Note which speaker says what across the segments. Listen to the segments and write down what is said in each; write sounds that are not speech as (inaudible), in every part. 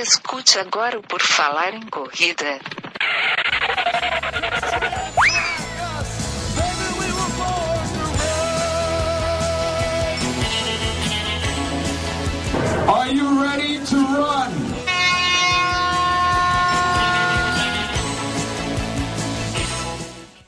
Speaker 1: Escute agora o Por Falar em Corrida.
Speaker 2: Are you ready to run?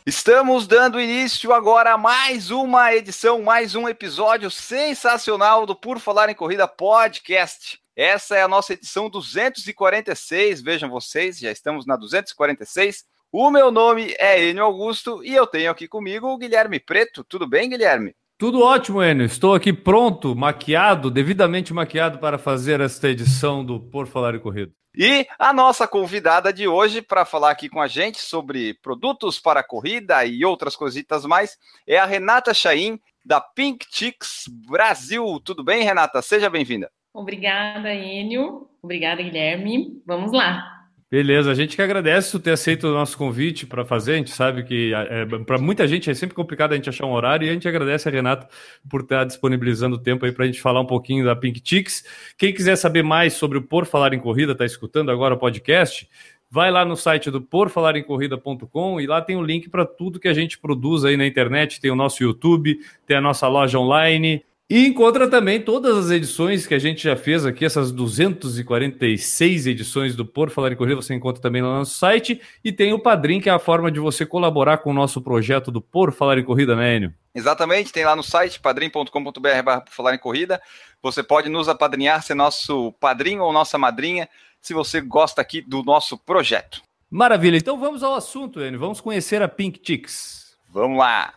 Speaker 3: Estamos dando início agora a mais uma edição, mais um episódio sensacional do Por Falar em Corrida Podcast. Essa é a nossa edição 246, vejam vocês, já estamos na 246. O meu nome é Enio Augusto e eu tenho aqui comigo o Guilherme Preto. Tudo bem, Guilherme?
Speaker 4: Tudo ótimo, Enio. Estou aqui pronto, maquiado, devidamente maquiado para fazer esta edição do Por Falar em Corrida.
Speaker 3: E a nossa convidada de hoje para falar aqui com a gente sobre produtos para corrida e outras coisitas mais é a Renata Chaim, da Pink Chicks Brasil. Tudo bem, Renata? Seja bem-vinda.
Speaker 5: Obrigada, Enio. Obrigada, Guilherme. Vamos lá.
Speaker 4: Beleza, a gente que agradece por ter aceito o nosso convite para fazer. A gente sabe que é, para muita gente é sempre complicado a gente achar um horário e a gente agradece a Renata por estar disponibilizando o tempo aí para a gente falar um pouquinho da Pink Chicks. Quem quiser saber mais sobre o Por Falar em Corrida, está escutando agora o podcast, vai lá no site do porfalarencorrida.com e lá tem o link para tudo que a gente produz aí na internet. Tem o nosso YouTube, tem a nossa loja online, e encontra também todas as edições que a gente já fez aqui, essas 246 edições do Por Falar em Corrida, você encontra também lá no nosso site. E tem o Padrim, que é a forma de você colaborar com o nosso projeto do Por Falar em Corrida, né, Enio?
Speaker 3: Exatamente, tem lá no site padrim.com.br por falar em corrida. Você pode nos apadrinhar, ser nosso padrinho ou nossa madrinha, se você gosta aqui do nosso projeto.
Speaker 4: Maravilha, então vamos ao assunto, Enio. Vamos conhecer a Pink Chicks.
Speaker 3: Vamos lá.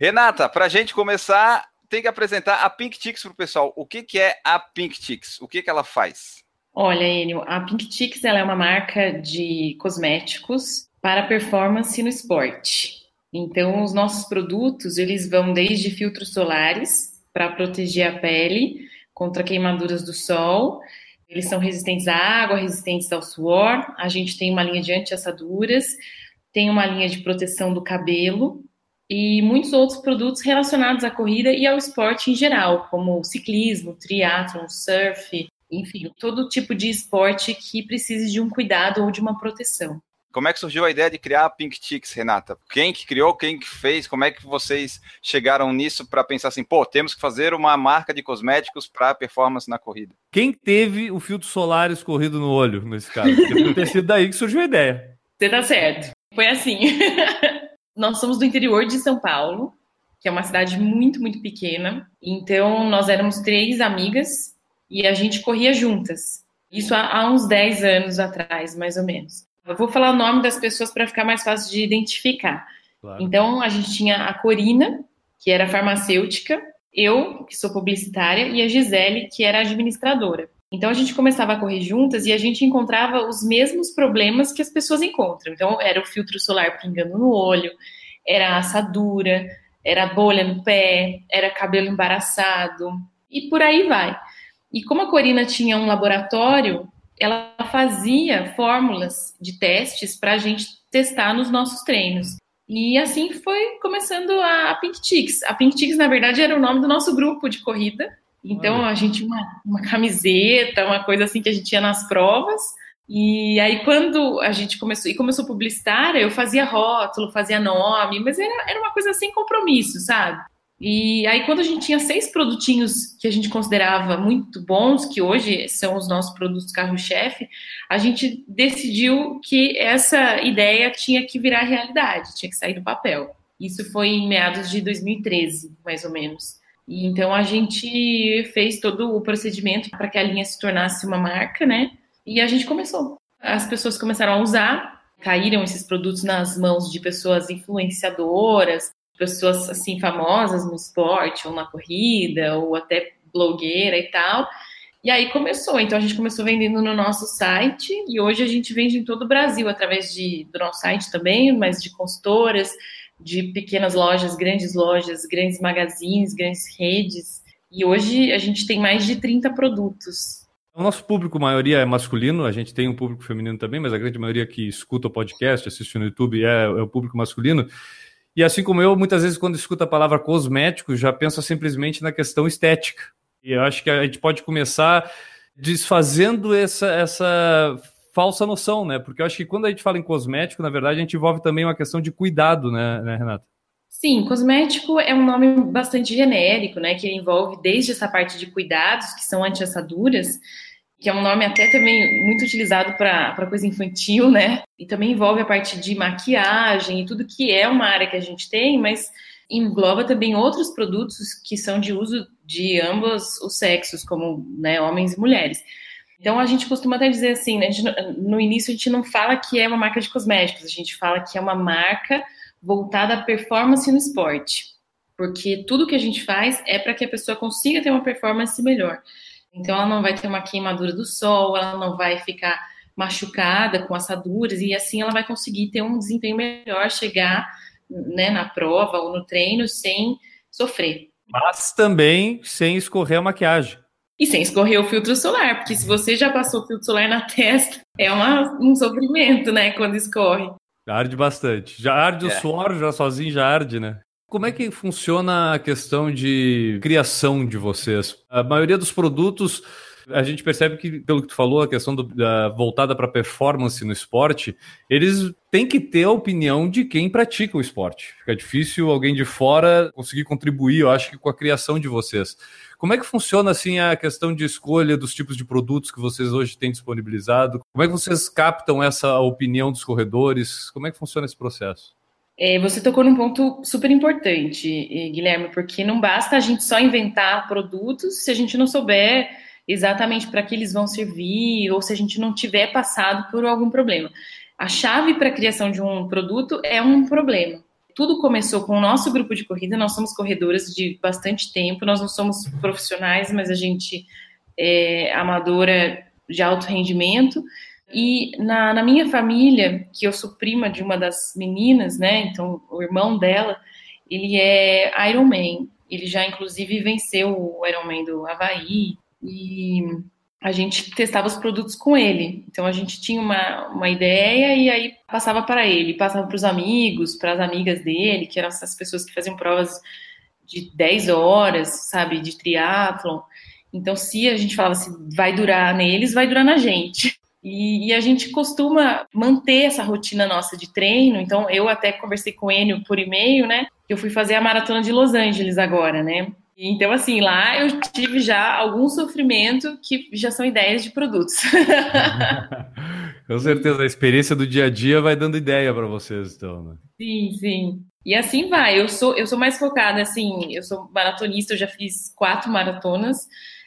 Speaker 3: Renata, para a gente começar, tem que apresentar a Pink Chicks para o pessoal. O que, que é a Pink Chicks? O que, que ela faz?
Speaker 5: Olha, Enio, a Pink Chicks ela é uma marca de cosméticos para performance no esporte. Então, os nossos produtos, eles vão desde filtros solares para proteger a pele contra queimaduras do sol. Eles são resistentes à água, resistentes ao suor. A gente tem uma linha de anti-assaduras, tem uma linha de proteção do cabelo e muitos outros produtos relacionados à corrida e ao esporte em geral, como ciclismo, triatlon, surf, enfim, todo tipo de esporte que precise de um cuidado ou de uma proteção.
Speaker 3: Como é que surgiu a ideia de criar a Pink Chicks, Renata? Quem que criou, quem que fez? Como é que vocês chegaram nisso para pensar assim, pô, temos que fazer uma marca de cosméticos para performance na corrida?
Speaker 4: Quem teve o filtro solar escorrido no olho, nesse caso? (laughs) Deve ter sido daí que surgiu a ideia.
Speaker 5: Você tá certo. Foi assim. (laughs) Nós somos do interior de São Paulo, que é uma cidade muito, muito pequena. Então, nós éramos três amigas e a gente corria juntas. Isso há, uns 10 anos atrás, mais ou menos. Eu vou falar o nome das pessoas para ficar mais fácil de identificar. Claro. Então, a gente tinha a Corina, que era farmacêutica, eu, que sou publicitária, e a Gisele, que era administradora. Então a gente começava a correr juntas e a gente encontrava os mesmos problemas que as pessoas encontram. Então era o filtro solar pingando no olho, era a assadura, era bolha no pé, era cabelo embaraçado e por aí vai. E como a Corina tinha um laboratório, ela fazia fórmulas de testes para a gente testar nos nossos treinos. E assim foi começando a Pink Chicks. A Pink Chicks, na verdade, era o nome do nosso grupo de corrida. Então Olha. a gente uma, uma camiseta, uma coisa assim que a gente tinha nas provas. E aí quando a gente começou, e começou publicitária, eu fazia rótulo, fazia nome, mas era, era uma coisa sem compromisso, sabe? E aí quando a gente tinha seis produtinhos que a gente considerava muito bons, que hoje são os nossos produtos carro-chefe, a gente decidiu que essa ideia tinha que virar realidade, tinha que sair do papel. Isso foi em meados de 2013, mais ou menos. E então a gente fez todo o procedimento para que a linha se tornasse uma marca, né? E a gente começou. As pessoas começaram a usar, caíram esses produtos nas mãos de pessoas influenciadoras, pessoas assim famosas no esporte ou na corrida ou até blogueira e tal. E aí começou. Então a gente começou vendendo no nosso site e hoje a gente vende em todo o Brasil através de, do nosso site também, mas de consultoras, de pequenas lojas, grandes lojas, grandes magazines, grandes redes. E hoje a gente tem mais de 30 produtos.
Speaker 4: O nosso público, a maioria é masculino, a gente tem um público feminino também, mas a grande maioria que escuta o podcast, assiste no YouTube, é, é o público masculino. E assim como eu, muitas vezes, quando escuta a palavra cosmético, já pensa simplesmente na questão estética. E eu acho que a gente pode começar desfazendo essa, essa falsa noção, né? Porque eu acho que quando a gente fala em cosmético, na verdade, a gente envolve também uma questão de cuidado, né, né Renata?
Speaker 5: Sim, cosmético é um nome bastante genérico, né? Que envolve desde essa parte de cuidados, que são anti-assaduras, que é um nome até também muito utilizado para coisa infantil, né? E também envolve a parte de maquiagem e tudo que é uma área que a gente tem, mas engloba também outros produtos que são de uso de ambos os sexos, como né, homens e mulheres. Então a gente costuma até dizer assim, né, gente, no início a gente não fala que é uma marca de cosméticos, a gente fala que é uma marca voltada à performance no esporte, porque tudo que a gente faz é para que a pessoa consiga ter uma performance melhor. Então ela não vai ter uma queimadura do sol, ela não vai ficar machucada com assaduras e assim ela vai conseguir ter um desempenho melhor, chegar né, na prova ou no treino sem sofrer.
Speaker 4: Mas também sem escorrer a maquiagem.
Speaker 5: E sem escorrer o filtro solar, porque se você já passou filtro solar na testa, é uma, um sofrimento, né, quando escorre.
Speaker 4: Arde bastante. Já arde é. o suor, já sozinho já arde, né? Como é que funciona a questão de criação de vocês? A maioria dos produtos a gente percebe que, pelo que tu falou, a questão do, da, voltada para performance no esporte, eles têm que ter a opinião de quem pratica o esporte. Fica difícil alguém de fora conseguir contribuir, eu acho que com a criação de vocês. Como é que funciona assim a questão de escolha dos tipos de produtos que vocês hoje têm disponibilizado? Como é que vocês captam essa opinião dos corredores? Como é que funciona esse processo?
Speaker 5: É, você tocou num ponto super importante, Guilherme, porque não basta a gente só inventar produtos se a gente não souber exatamente para que eles vão servir ou se a gente não tiver passado por algum problema. A chave para a criação de um produto é um problema. Tudo começou com o nosso grupo de corrida, nós somos corredoras de bastante tempo, nós não somos profissionais, mas a gente é amadora de alto rendimento. E na, na minha família, que eu sou prima de uma das meninas, né? Então, o irmão dela, ele é Ironman. Ele já, inclusive, venceu o Ironman do Havaí e a gente testava os produtos com ele. Então a gente tinha uma, uma ideia e aí passava para ele, passava para os amigos, para as amigas dele, que eram essas pessoas que faziam provas de 10 horas, sabe, de triatlon. Então, se a gente falava assim, vai durar neles, vai durar na gente. E, e, a gente costuma manter essa rotina nossa de treino. Então, eu até conversei com ele por e-mail, né? Eu fui fazer a maratona de Los Angeles agora, né? Então, assim, lá eu tive já algum sofrimento que já são ideias de produtos. (laughs)
Speaker 4: Com certeza, a experiência do dia a dia vai dando ideia para vocês, então, né?
Speaker 5: Sim, sim. E assim vai. Eu sou, eu sou mais focada, assim, eu sou maratonista, eu já fiz quatro maratonas.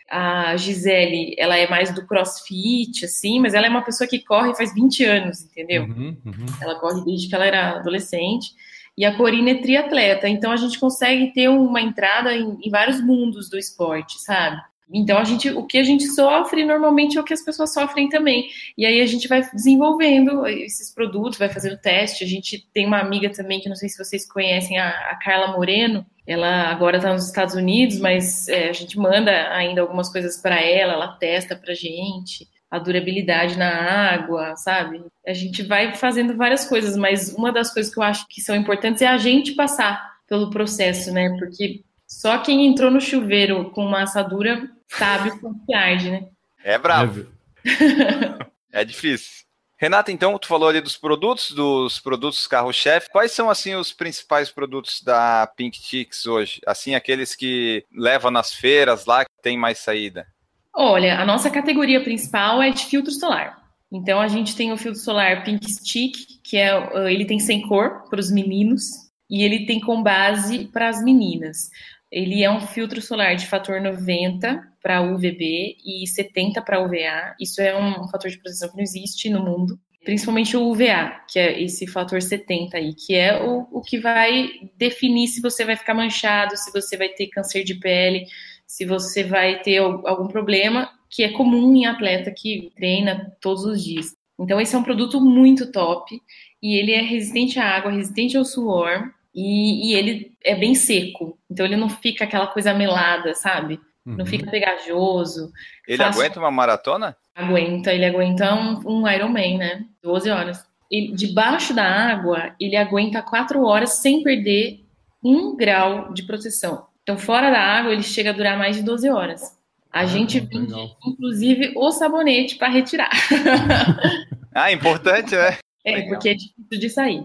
Speaker 5: A Gisele, ela é mais do crossfit, assim, mas ela é uma pessoa que corre faz 20 anos, entendeu? Uhum, uhum. Ela corre desde que ela era adolescente e a Corina é triatleta, então a gente consegue ter uma entrada em, em, vários mundos do esporte, sabe? Então a gente, o que a gente sofre normalmente é o que as pessoas sofrem também. E aí a gente vai desenvolvendo esses produtos, vai fazendo teste. A gente tem uma amiga também que não sei se vocês conhecem, a, a Carla Moreno. Ela agora está nos Estados Unidos, mas é, a gente manda ainda algumas coisas para ela, ela testa para gente a durabilidade na água, sabe? A gente vai fazendo várias coisas, mas uma das coisas que eu acho que são importantes é a gente passar pelo processo, né? Porque só quem entrou no chuveiro com uma assadura sabe o que arde, né?
Speaker 3: É bravo. (laughs) é difícil. Renata, então, tu falou ali dos produtos, dos produtos carro-chefe. Quais são, assim, os principais produtos da Pink Chicks hoje? Assim, aqueles que levam nas feiras lá, que tem mais saída?
Speaker 5: Olha, a nossa categoria principal é de filtro solar. Então a gente tem o filtro solar Pink Stick, que é ele tem sem cor para os meninos e ele tem com base para as meninas. Ele é um filtro solar de fator 90 para UVB e 70 para UVA. Isso é um fator de proteção que não existe no mundo, principalmente o UVA, que é esse fator 70 aí, que é o, o que vai definir se você vai ficar manchado, se você vai ter câncer de pele, se você vai ter algum problema, que é comum em atleta que treina todos os dias. Então, esse é um produto muito top e ele é resistente à água, resistente ao suor e, e ele é bem seco. Então, ele não fica aquela coisa melada, sabe? Não uhum. fica pegajoso.
Speaker 3: Ele fácil. aguenta uma maratona?
Speaker 5: Aguenta, ele aguenta um, um Ironman, né? 12 horas. Ele, debaixo da água, ele aguenta 4 horas sem perder um grau de proteção. Então, fora da água, ele chega a durar mais de 12 horas. A gente vende, inclusive, o sabonete para retirar. (laughs)
Speaker 3: ah, importante, né?
Speaker 5: É, Legal. porque é difícil de sair.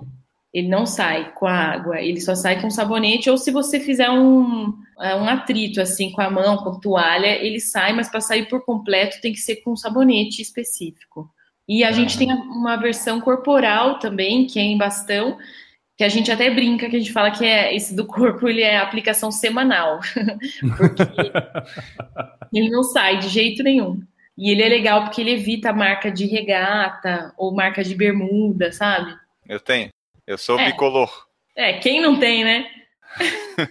Speaker 5: Ele não sai com a água, ele só sai com sabonete, ou se você fizer um, é, um atrito assim com a mão, com toalha, ele sai, mas para sair por completo tem que ser com sabonete específico. E a ah. gente tem uma versão corporal também, que é em bastão, que a gente até brinca, que a gente fala que é esse do corpo, ele é aplicação semanal. (laughs) porque ele não sai de jeito nenhum. E ele é legal porque ele evita a marca de regata ou marca de bermuda, sabe?
Speaker 3: Eu tenho. Eu sou é. bicolor.
Speaker 5: É, quem não tem, né?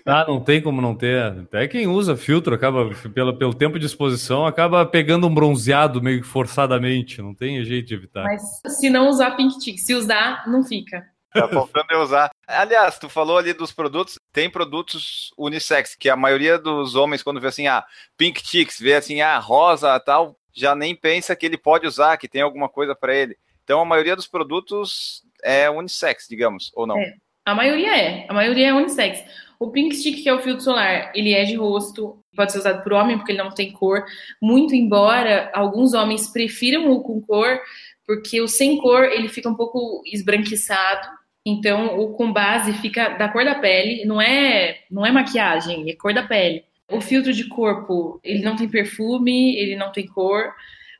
Speaker 4: ah, não tem como não ter. Até quem usa filtro acaba, pelo, pelo tempo de exposição, acaba pegando um bronzeado meio que forçadamente. Não tem jeito de evitar.
Speaker 5: Mas se não usar Pink Tick, se usar, não fica.
Speaker 3: Tá faltando eu usar. Aliás, tu falou ali dos produtos, tem produtos unissex, que a maioria dos homens, quando vê assim, ah, Pink Chicks, vê assim, ah, rosa tal, já nem pensa que ele pode usar, que tem alguma coisa para ele. Então a maioria dos produtos é unissex, digamos, ou não?
Speaker 5: É. A maioria é, a maioria é unissex. O Pink Stick, que é o filtro solar, ele é de rosto, pode ser usado por homem porque ele não tem cor, muito embora alguns homens prefiram o com cor, porque o sem cor ele fica um pouco esbranquiçado, então o com base fica da cor da pele, não é, não é maquiagem, é cor da pele. O filtro de corpo, ele não tem perfume, ele não tem cor.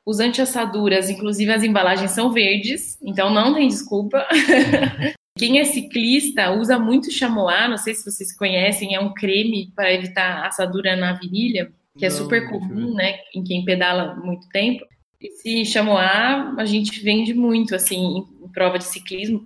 Speaker 5: Os anti-assaduras, inclusive as embalagens são verdes, então não tem desculpa. (laughs) Quem é ciclista usa muito chamois, não sei se vocês conhecem, é um creme para evitar assadura na virilha, que é não, é super comum, né, em quem pedala muito tempo. Esse chamois a gente vende muito, assim, prova de ciclismo,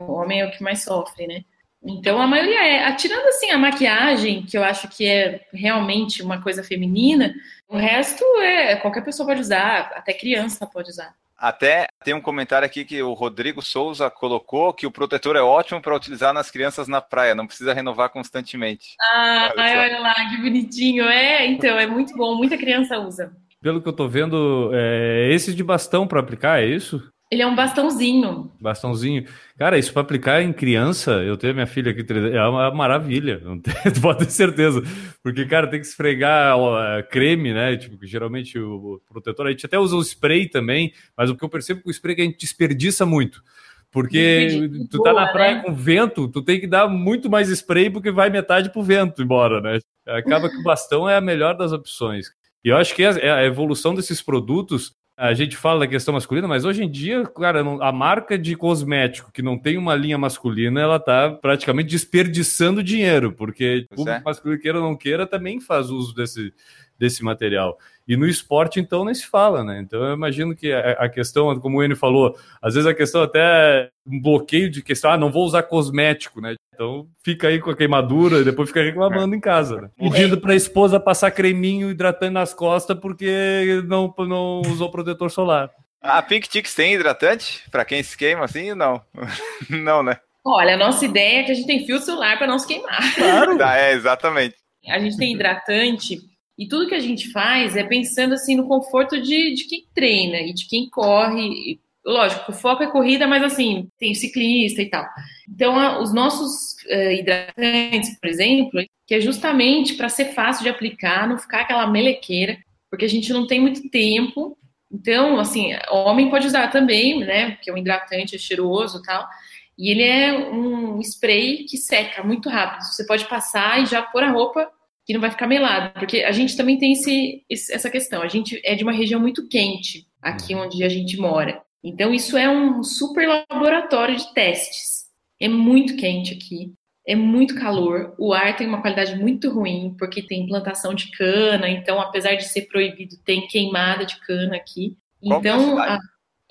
Speaker 5: o homem é o que mais sofre, né? Então a maioria é, atirando assim a maquiagem, que eu acho que é realmente uma coisa feminina, o resto é qualquer pessoa pode usar, até criança pode usar.
Speaker 3: Até tem um comentário aqui que o Rodrigo Souza colocou que o protetor é ótimo para utilizar nas crianças na praia, não precisa renovar constantemente.
Speaker 5: Ah, olha, olha lá, que bonitinho. É, então, é muito bom, muita criança usa.
Speaker 4: Pelo que eu tô vendo, é esse de bastão para aplicar, é isso?
Speaker 5: Ele é um bastãozinho.
Speaker 4: Bastãozinho. Cara, isso para aplicar em criança, eu tenho minha filha aqui, é uma maravilha, (laughs) tu pode ter certeza. Porque, cara, tem que esfregar ó, creme, né? Tipo, que geralmente o protetor, a gente até usa o spray também, mas o que eu percebo com o spray é que a gente desperdiça muito. Porque tu tá na praia né? com vento, tu tem que dar muito mais spray porque vai metade pro vento embora, né? Acaba que o bastão é a melhor das opções. E eu acho que a evolução desses produtos a gente fala da questão masculina, mas hoje em dia, cara, a marca de cosmético que não tem uma linha masculina, ela tá praticamente desperdiçando dinheiro, porque o público é. masculino, queira ou não queira, também faz uso desse, desse material. E no esporte, então, nem se fala, né? Então, eu imagino que a, questão, como o Enio falou, às vezes a questão até é um bloqueio de questão, ah, não vou usar cosmético, né? Então, fica aí com a queimadura e depois fica reclamando em casa, né? Pedindo para a esposa passar creminho hidratante nas costas porque não, não usou protetor solar.
Speaker 3: A Pink Chicks tem hidratante? Para quem se queima assim? Não. (laughs) não, né?
Speaker 5: Olha, a nossa ideia é que a gente tem fio solar para não se queimar.
Speaker 3: Claro. Ah, é, exatamente.
Speaker 5: A gente tem hidratante e tudo que a gente faz é pensando assim no conforto de, de quem treina e de quem corre. Lógico, o foco é corrida, mas assim, tem ciclista e tal. Então, os nossos uh, hidratantes, por exemplo, que é justamente para ser fácil de aplicar, não ficar aquela melequeira, porque a gente não tem muito tempo. Então, assim, homem pode usar também, né? Porque é um hidratante é cheiroso e tal. E ele é um spray que seca muito rápido. Você pode passar e já pôr a roupa que não vai ficar melado, porque a gente também tem esse, essa questão. A gente é de uma região muito quente aqui uhum. onde a gente mora. Então isso é um super laboratório de testes. É muito quente aqui, é muito calor. O ar tem uma qualidade muito ruim porque tem plantação de cana. Então, apesar de ser proibido, tem queimada de cana aqui. Qual é então, a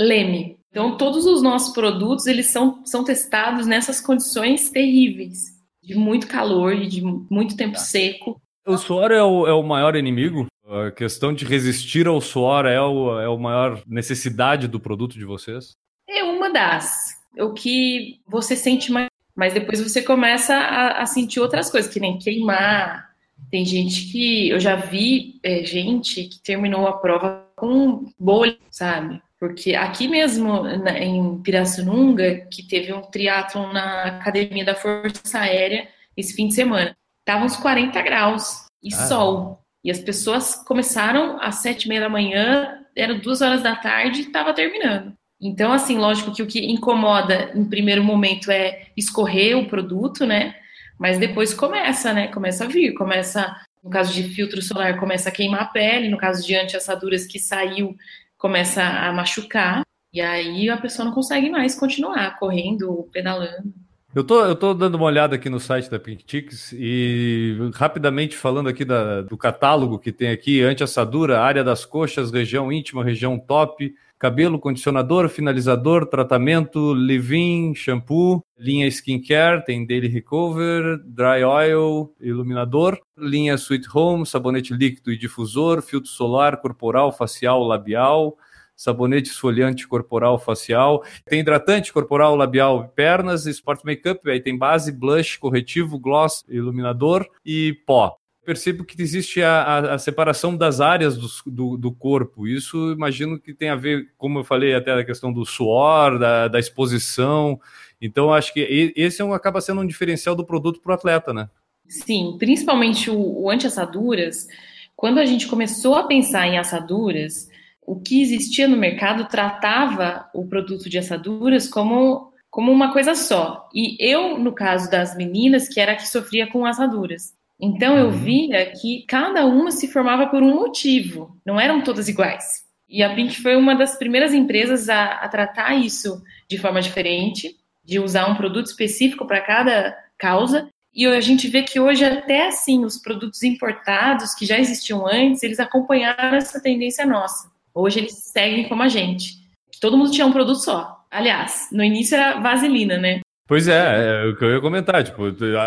Speaker 5: Leme. Então, todos os nossos produtos eles são, são testados nessas condições terríveis de muito calor e de muito tempo tá. seco.
Speaker 4: O suor é o, é o maior inimigo? A questão de resistir ao suor é o, é o maior necessidade do produto de vocês?
Speaker 5: É uma das. O que você sente mais, mas depois você começa a, a sentir outras coisas, que nem queimar. Tem gente que. Eu já vi é, gente que terminou a prova com bolha, sabe? Porque aqui mesmo, na, em Pirassununga, que teve um triatlon na Academia da Força Aérea esse fim de semana. Tava uns 40 graus e ah. sol. E as pessoas começaram às sete e meia da manhã, era duas horas da tarde e estava terminando. Então, assim, lógico que o que incomoda em primeiro momento é escorrer o produto, né? Mas depois começa, né? Começa a vir, começa, no caso de filtro solar, começa a queimar a pele, no caso de anti-assaduras que saiu, começa a machucar, e aí a pessoa não consegue mais continuar correndo, pedalando.
Speaker 4: Eu tô, eu tô dando uma olhada aqui no site da Pink Chicks e rapidamente falando aqui da, do catálogo que tem aqui, anti-assadura, área das coxas, região íntima, região top, cabelo, condicionador, finalizador, tratamento, leave-in, shampoo, linha skincare, tem daily recover, dry oil, iluminador, linha sweet home, sabonete líquido e difusor, filtro solar, corporal, facial, labial, sabonete esfoliante corporal facial, tem hidratante corporal labial pernas, sport makeup, aí tem base, blush, corretivo, gloss, iluminador e pó. Percebo que existe a, a, a separação das áreas do, do, do, corpo. Isso imagino que tem a ver, como eu falei, até a questão do suor, da, da exposição. Então, acho que esse é um, acaba sendo um diferencial do produto para o atleta, né?
Speaker 5: Sim, principalmente o, o anti-assaduras. Quando a gente começou a pensar em assaduras, o que existia no mercado tratava o produto de assaduras como, como uma coisa só. E eu, no caso das meninas, que era a que sofria com assaduras. Então eu uhum. via que cada uma se formava por um motivo, não eram todas iguais. E a Pink foi uma das primeiras empresas a, a tratar isso de forma diferente, de usar um produto específico para cada causa. E a gente vê que hoje, até assim, os produtos importados que já existiam antes, eles acompanharam essa tendência nossa. Hoje eles seguem como a gente. Todo mundo tinha um produto só. Aliás, no início era vaselina, né?
Speaker 4: Pois é, é o que eu ia comentar, tipo,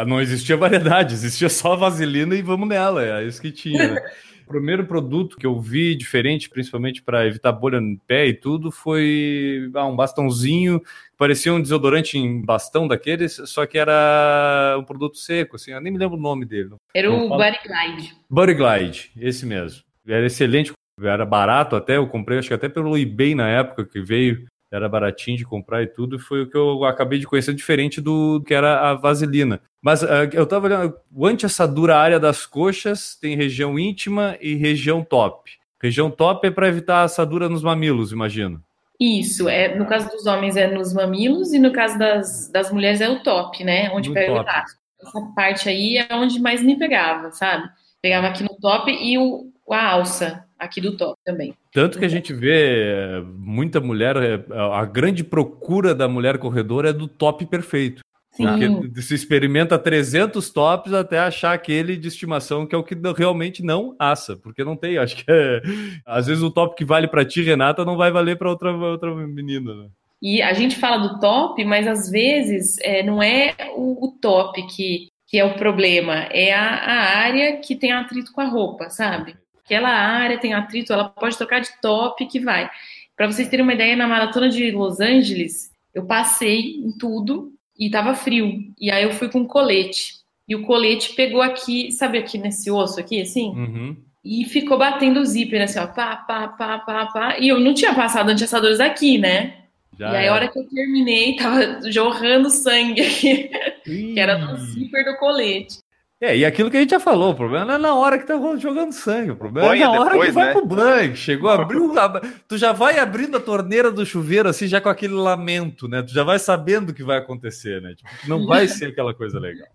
Speaker 4: não existia variedade, existia só vaselina e vamos nela, é isso que tinha. Né? (laughs) o primeiro produto que eu vi diferente, principalmente para evitar bolha no pé e tudo, foi ah, um bastãozinho, parecia um desodorante em bastão daqueles, só que era um produto seco, assim, eu nem me lembro o nome dele.
Speaker 5: Era o Body Glide.
Speaker 4: Body Glide, esse mesmo. Era excelente era barato até, eu comprei acho que até pelo eBay na época que veio, era baratinho de comprar e tudo, e foi o que eu acabei de conhecer diferente do que era a vaselina. Mas uh, eu tava olhando, o anti-assadura área das coxas tem região íntima e região top. Região top é para evitar assadura nos mamilos, imagino.
Speaker 5: Isso, é, no caso dos homens é nos mamilos e no caso das, das mulheres é o top, né? Onde no pega top. o Essa parte aí é onde mais me pegava, sabe? Pegava aqui no top e o, a alça aqui do top também.
Speaker 4: Tanto que a gente vê é, muita mulher, é, a grande procura da mulher corredora é do top perfeito. Sim. Porque se experimenta 300 tops até achar aquele de estimação que é o que realmente não assa, porque não tem. Acho que é, às vezes o top que vale para ti, Renata, não vai valer para outra, outra menina. Né?
Speaker 5: E a gente fala do top, mas às vezes é, não é o, o, top que, que é o problema, é a, a área que tem atrito com a roupa, sabe? Aquela área tem atrito, ela pode tocar de top que vai. Para vocês terem uma ideia, na maratona de Los Angeles, eu passei em tudo e tava frio. E aí eu fui com colete. E o colete pegou aqui, sabe aqui nesse osso aqui, assim? Uhum. E ficou batendo o zíper, assim, ó, pá, pá, pá, pá, pá. E eu não tinha passado anti-assadores aqui, né? Já e aí, a hora que eu terminei, tava jorrando sangue aqui, que era do zíper do colete.
Speaker 4: É, e aquilo que a gente já falou, o problema não é na hora que tá jogando sangue, o problema Banha é na hora depois, que vai né? pro banho. Chegou, abriu, (laughs) tu já vai abrindo a torneira do chuveiro assim, já com aquele lamento, né? Tu já vai sabendo o que vai acontecer, né? Tipo, não vai ser aquela coisa legal.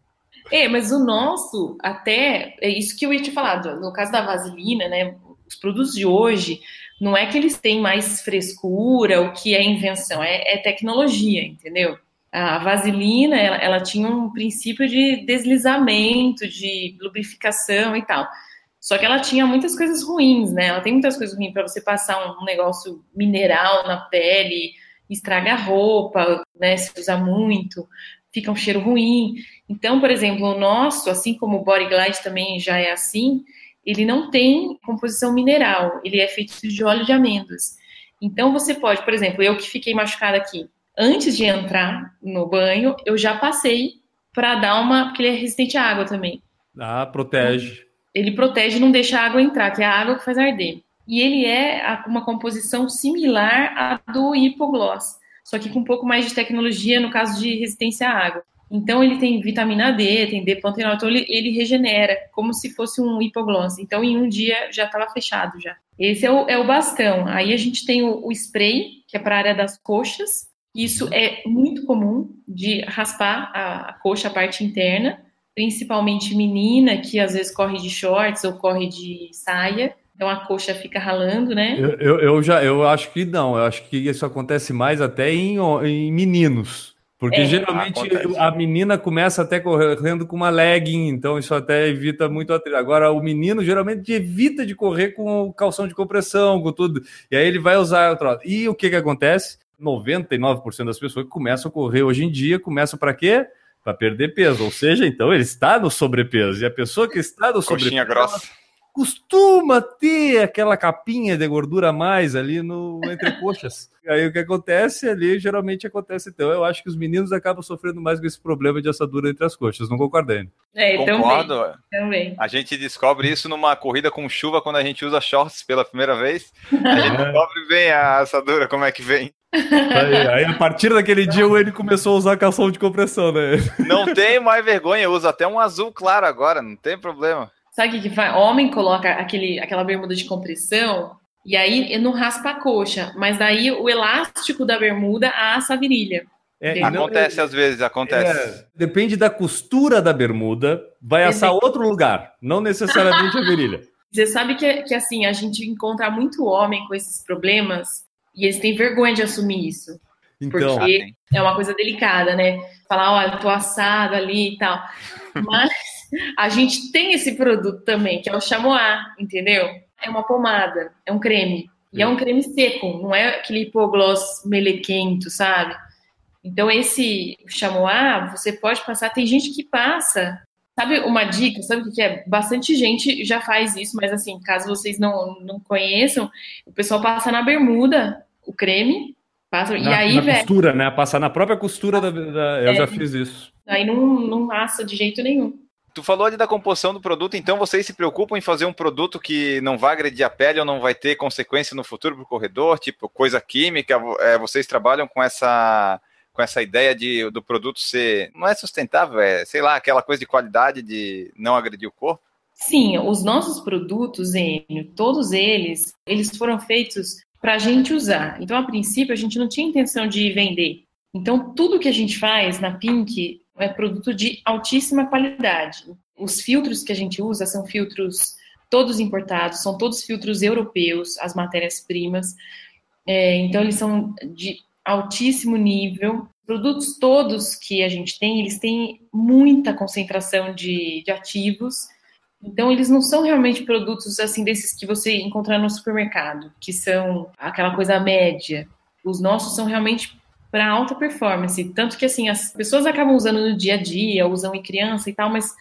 Speaker 5: É, mas o nosso, até, é isso que eu ia te falar, no caso da vaselina, né? Os produtos de hoje, não é que eles têm mais frescura, o que é invenção, é, é tecnologia, entendeu? A vaselina, ela, ela, tinha um princípio de deslizamento, de lubrificação e tal. Só que ela tinha muitas coisas ruins, né? Ela tem muitas coisas ruins para você passar um, negócio mineral na pele, estraga a roupa, né? Se usa muito, fica um cheiro ruim. Então, por exemplo, o nosso, assim como o Body Glide também já é assim, ele não tem composição mineral, ele é feito de óleo de amêndoas. Então, você pode, por exemplo, eu que fiquei machucada aqui, antes de entrar no banho, eu já passei para dar uma. Porque ele é resistente à água também.
Speaker 4: Ah, protege.
Speaker 5: Ele protege e não deixa a água entrar, que é a água que faz arder. E ele é uma composição similar à do hipogloss, só que com um pouco mais de tecnologia no caso de resistência à água. Então ele tem vitamina D, tem D-pantenol, então ele, ele regenera, como se fosse um hipoglose. Então em um dia já estava fechado já. Esse é o, é o bastão. Aí a gente tem o, o spray, que é para a área das coxas. Isso é muito comum de raspar a, a coxa, a parte interna, principalmente menina que às vezes corre de shorts ou corre de saia. Então a coxa fica ralando, né?
Speaker 4: Eu, eu, eu já eu acho que não, eu acho que isso acontece mais até em, em meninos. Porque
Speaker 5: É.
Speaker 4: geralmente
Speaker 3: Acontece.
Speaker 4: a menina começa até correndo com uma legging, então isso até evita muito atrito. Agora, o menino geralmente evita de correr com o calção de compressão, com tudo. E aí ele vai usar o troço. E o que, que acontece? 99% das pessoas que começam a correr hoje em dia começam para quê? Para perder peso. Ou seja, então ele está no sobrepeso. E a pessoa que está no sobrepeso
Speaker 3: Coxinha grossa.
Speaker 4: costuma ter aquela capinha de gordura a mais ali no entre coxas. E aí o que acontece ali geralmente acontece então. Eu acho que os meninos acabam sofrendo mais com esse problema de assadura entre as coxas. Não concordando.
Speaker 5: É,
Speaker 3: Concordo.
Speaker 5: também, também.
Speaker 3: A gente descobre isso numa corrida com chuva quando a gente usa shorts pela primeira vez. A gente (laughs) descobre bem a assadura, como é que vem.
Speaker 4: Aí, aí, a partir daquele dia ele começou a usar calção de compressão, né?
Speaker 3: Não tem mais vergonha, eu uso até um azul claro agora, não tem problema.
Speaker 5: Sabe o que, que faz? Homem coloca aquele, aquela bermuda de compressão e aí não raspa a coxa, mas daí o elástico da bermuda assa a virilha.
Speaker 4: É, e
Speaker 5: Não,
Speaker 3: Acontece às vezes, acontece.
Speaker 4: É, depende da costura da bermuda, vai assar outro lugar, não necessariamente a virilha.
Speaker 5: Você sabe que, que assim, a gente encontra muito homem com esses problemas e eles têm vergonha de assumir isso.
Speaker 4: Então,
Speaker 5: Porque é uma coisa delicada, né? Falar, olha, tô assado ali e tal. (laughs) Mas a gente tem esse produto também, que é o chamois, entendeu? É uma pomada, é um creme. E é um creme seco, não é aquele hipogloss melequento, sabe? Então, esse chamois, você pode passar. Tem gente que passa. Sabe uma dica? Sabe o que é? Bastante gente já faz isso, mas assim, caso vocês não, não conheçam, o pessoal passa na bermuda o creme, passa, e
Speaker 4: na,
Speaker 5: aí,
Speaker 4: na
Speaker 5: velho.
Speaker 4: costura, né? Passar na própria costura da. da- eu
Speaker 5: É.
Speaker 4: já fiz isso.
Speaker 5: Aí não, não assa de jeito nenhum.
Speaker 3: Tu falou ali da composição do produto, então vocês se preocupam em fazer um produto que não vai agredir a pele ou não vai ter consequência no futuro para o corredor, tipo coisa química. é, vocês trabalham com essa com essa ideia de do produto ser não é sustentável, é sei lá aquela coisa de qualidade de não agredir o corpo.
Speaker 5: Sim, os nossos produtos, Enio, todos eles, eles foram feitos para a gente usar. Então, a princípio, a gente não tinha intenção de vender. Então, tudo que a gente faz na Pink é produto de altíssima qualidade. Os filtros que a gente usa são filtros todos importados, são todos filtros europeus, as matérias-primas. É, então, eles são de altíssimo nível. Produtos todos que a gente tem, eles têm muita concentração de, de ativos. Então, eles não são realmente produtos assim desses que você encontra no supermercado, que são aquela coisa média. Os nossos são realmente para alta performance. Tanto que assim, as pessoas acabam usando no dia a dia, usam em criança e tal, mas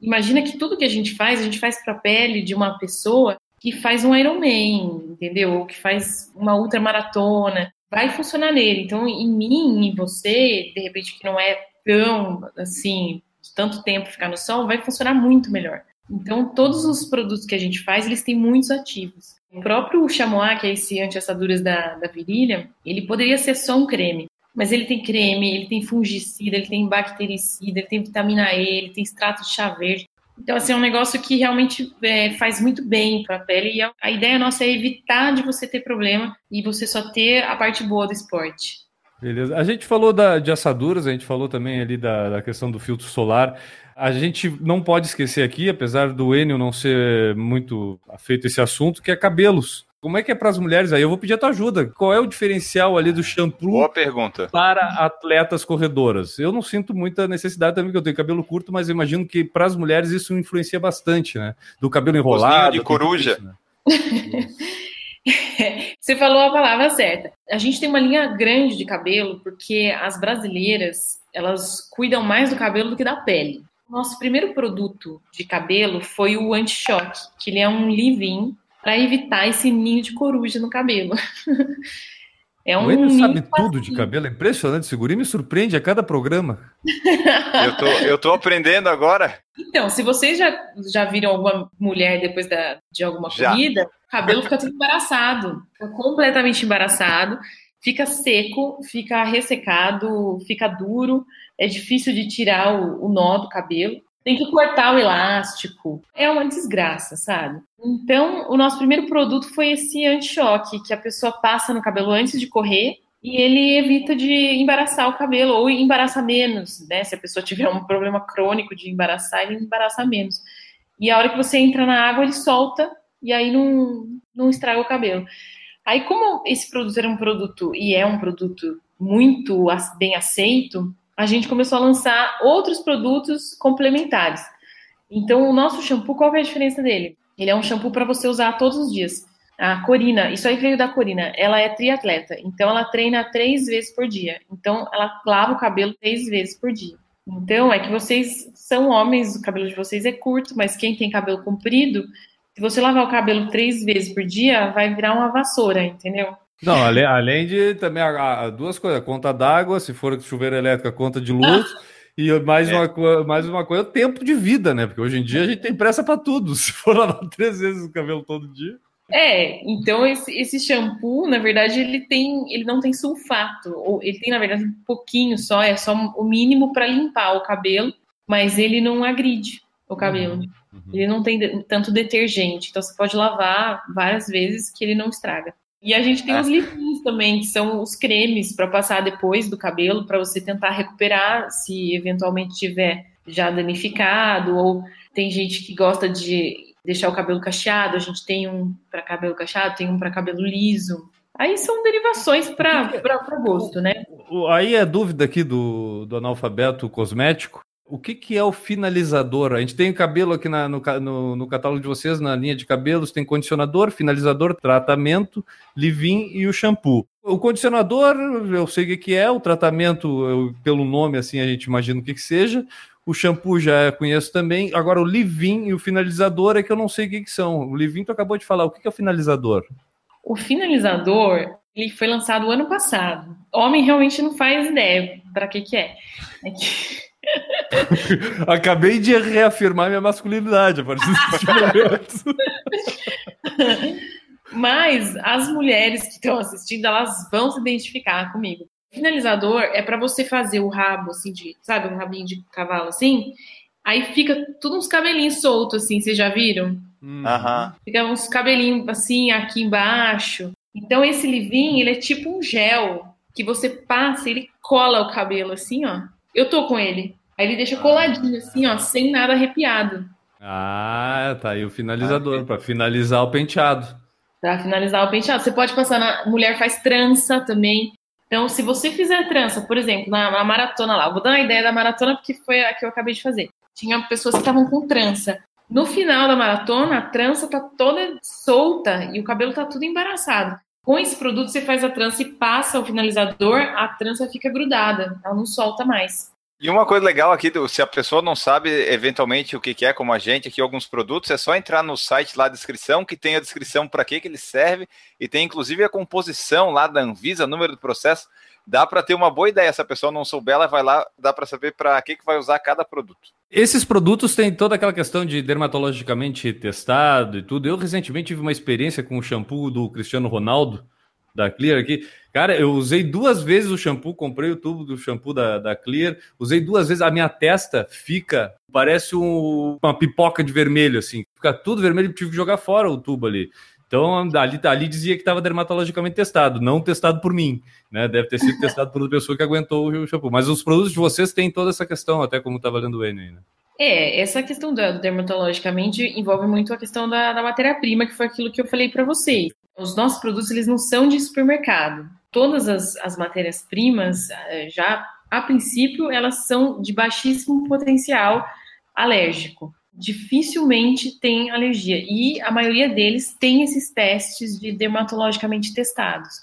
Speaker 5: imagina que tudo que a gente faz, a gente faz para a pele de uma pessoa que faz um Ironman, entendeu? Ou que faz uma ultramaratona. Vai funcionar nele. Então, em mim, em você, de repente, que não é tão assim, tanto tempo ficar no sol, vai funcionar muito melhor. Então, todos os produtos que a gente faz, eles têm muitos ativos. O próprio chamois, que é esse anti-assaduras da, da virilha, ele poderia ser só um creme. Mas ele tem creme, ele tem fungicida, ele tem bactericida, ele tem vitamina E, ele tem extrato de chá verde. Então, assim, é um negócio que realmente é, faz muito bem para a pele. E a, ideia nossa é evitar de você ter problema e você só ter a parte boa do esporte.
Speaker 4: Beleza. A gente falou da, de assaduras, a gente falou também ali da, da questão do filtro solar. A gente não pode esquecer aqui, apesar do Enio não ser muito afeito a esse assunto, que é cabelos. Como é que é para as mulheres aí? Eu vou pedir a tua ajuda. Qual é o diferencial ali do shampoo
Speaker 3: Boa pergunta.
Speaker 4: para atletas corredoras? Eu não sinto muita necessidade também, porque eu tenho cabelo curto, mas eu imagino que para as mulheres isso influencia bastante, né? Do cabelo enrolado.
Speaker 3: de coruja.
Speaker 4: né? (laughs)
Speaker 5: Você falou a palavra certa. A gente tem uma linha grande de cabelo porque as brasileiras elas cuidam mais do cabelo do que da pele. Nosso primeiro produto de cabelo foi o anti-choque, que ele é um leave-in para evitar esse ninho de coruja no cabelo. (laughs) É um
Speaker 4: o Enio sabe tudo
Speaker 5: facinho.
Speaker 4: de cabelo, é impressionante. Guri me surpreende a cada programa. (laughs)
Speaker 3: Eu tô, eu tô aprendendo agora.
Speaker 5: Então, se vocês já, já viram alguma mulher depois da, de alguma
Speaker 3: Já.
Speaker 5: corrida, o cabelo fica tudo embaraçado. Fica completamente embaraçado, fica seco, fica ressecado, fica duro. é difícil de tirar o, o nó do cabelo. Tem que cortar o elástico. É uma desgraça, sabe? Então, o nosso primeiro produto foi esse anti-choque, que a pessoa passa no cabelo antes de correr e ele evita de embaraçar o cabelo ou embaraça menos, né? Se a pessoa tiver um problema crônico de embaraçar, ele embaraça menos. E a hora que você entra na água, ele solta e aí não, não estraga o cabelo. Aí, como esse produto era um produto e é um produto muito bem aceito, a gente começou a lançar outros produtos complementares. Então, o nosso shampoo, qual é a diferença dele? Ele é um shampoo para você usar todos os dias. A Corina, isso aí veio da Corina, ela é triatleta, então ela treina três vezes por dia. Então, ela lava o cabelo três vezes por dia. Então, é que vocês são homens, o cabelo de vocês é curto, mas quem tem cabelo comprido, se você lavar o cabelo três vezes por dia, vai virar uma vassoura, entendeu?
Speaker 4: Não, além, além de também a, a, duas coisas, a conta d'água, se for chuveiro elétrico, conta de luz, e mais, é. uma, mais uma coisa, o tempo de vida, né? Porque hoje em dia a gente tem pressa para tudo. (laughs) Se for lavar três vezes o cabelo todo dia.
Speaker 5: É, então esse, esse shampoo, na verdade, ele tem, ele não tem sulfato, ou ele tem, na verdade, um pouquinho só, é só o mínimo para limpar o cabelo, mas ele não agride o cabelo. Uhum, uhum. Ele não tem tanto detergente, então você pode lavar várias vezes que ele não estraga. E a gente tem ah. os livrinhos também, que são os cremes para passar depois do cabelo, para você tentar recuperar se eventualmente tiver já danificado, ou tem gente que gosta de deixar o cabelo cacheado, a gente tem um para cabelo cacheado, tem um para cabelo liso. Aí são derivações para gosto, né?
Speaker 4: Aí é dúvida aqui do, do analfabeto cosmético. O que, que é o finalizador? A gente tem cabelo aqui na, no, no, no, catálogo de vocês, na linha de cabelos, tem condicionador, finalizador, tratamento, leave-in e o shampoo. O condicionador, eu sei o que, é, o tratamento, eu, pelo nome, assim, a gente imagina o que, que seja. O shampoo já conheço também. Agora, o leave-in e o finalizador é que eu não sei o que, que são. O leave-in tu acabou de falar, o que, que é o finalizador?
Speaker 5: O finalizador, ele foi lançado ano passado. Homem realmente não faz ideia para que, que é. é que... (laughs)
Speaker 4: Acabei de reafirmar minha masculinidade a partir desse momento. (laughs)
Speaker 5: Mas as mulheres que estão assistindo, elas vão se identificar comigo. Finalizador é para você fazer o rabo, assim, de, sabe, um rabinho de cavalo, assim. Aí fica tudo uns cabelinhos soltos, assim, vocês já viram?
Speaker 3: Uhum.
Speaker 5: Fica uns cabelinhos, assim, aqui embaixo. Então, esse livinho, ele é tipo um gel que você passa, ele cola o cabelo, assim, ó. Eu tô com ele. Aí ele deixa coladinho, assim, ó, sem nada arrepiado.
Speaker 4: Ah, tá aí o finalizador, ah, para finalizar o penteado.
Speaker 5: Para finalizar o penteado. Você pode passar na. Mulher faz trança também. Então, se você fizer trança, por exemplo, na, na maratona lá, vou dar uma ideia da maratona porque foi a que eu acabei de fazer. Tinha pessoas que estavam com trança. No final da maratona, a trança tá toda solta e o cabelo tá tudo embaraçado. Com esse produto, você faz a trança e passa o finalizador, a trança fica grudada, ela não solta mais.
Speaker 3: E uma coisa legal aqui, se a pessoa não sabe eventualmente o que é, como a gente, aqui alguns produtos, é só entrar no site lá, descrição, que tem a descrição para que, que ele serve, e tem inclusive a composição lá da Anvisa, número do processo. Dá para ter uma boa ideia. Se a pessoa não souber, ela vai lá, dá para saber para que, que vai usar cada produto.
Speaker 4: Esses produtos têm toda aquela questão de dermatologicamente testado e tudo. Eu recentemente tive uma experiência com o shampoo do Cristiano Ronaldo, da Clear aqui. Cara, eu usei duas vezes o shampoo, comprei o tubo do shampoo da, da Clear, usei duas vezes, a minha testa fica, parece um, uma pipoca de vermelho, assim. Fica tudo vermelho, tive que jogar fora o tubo ali. Então, ali, ali dizia que estava dermatologicamente testado, não testado por mim, né? Deve ter sido testado por uma pessoa que aguentou o shampoo. Mas os produtos de vocês têm toda essa questão, até como estava lendo o aí, né?
Speaker 5: É, essa questão do dermatologicamente envolve muito a questão da, da matéria-prima, que foi aquilo que eu falei para vocês. Os nossos produtos, eles não são de supermercado. Todas as, as matérias-primas, eh, já a princípio, elas são de baixíssimo potencial alérgico dificilmente tem alergia. E a maioria deles tem esses testes de dermatologicamente testados.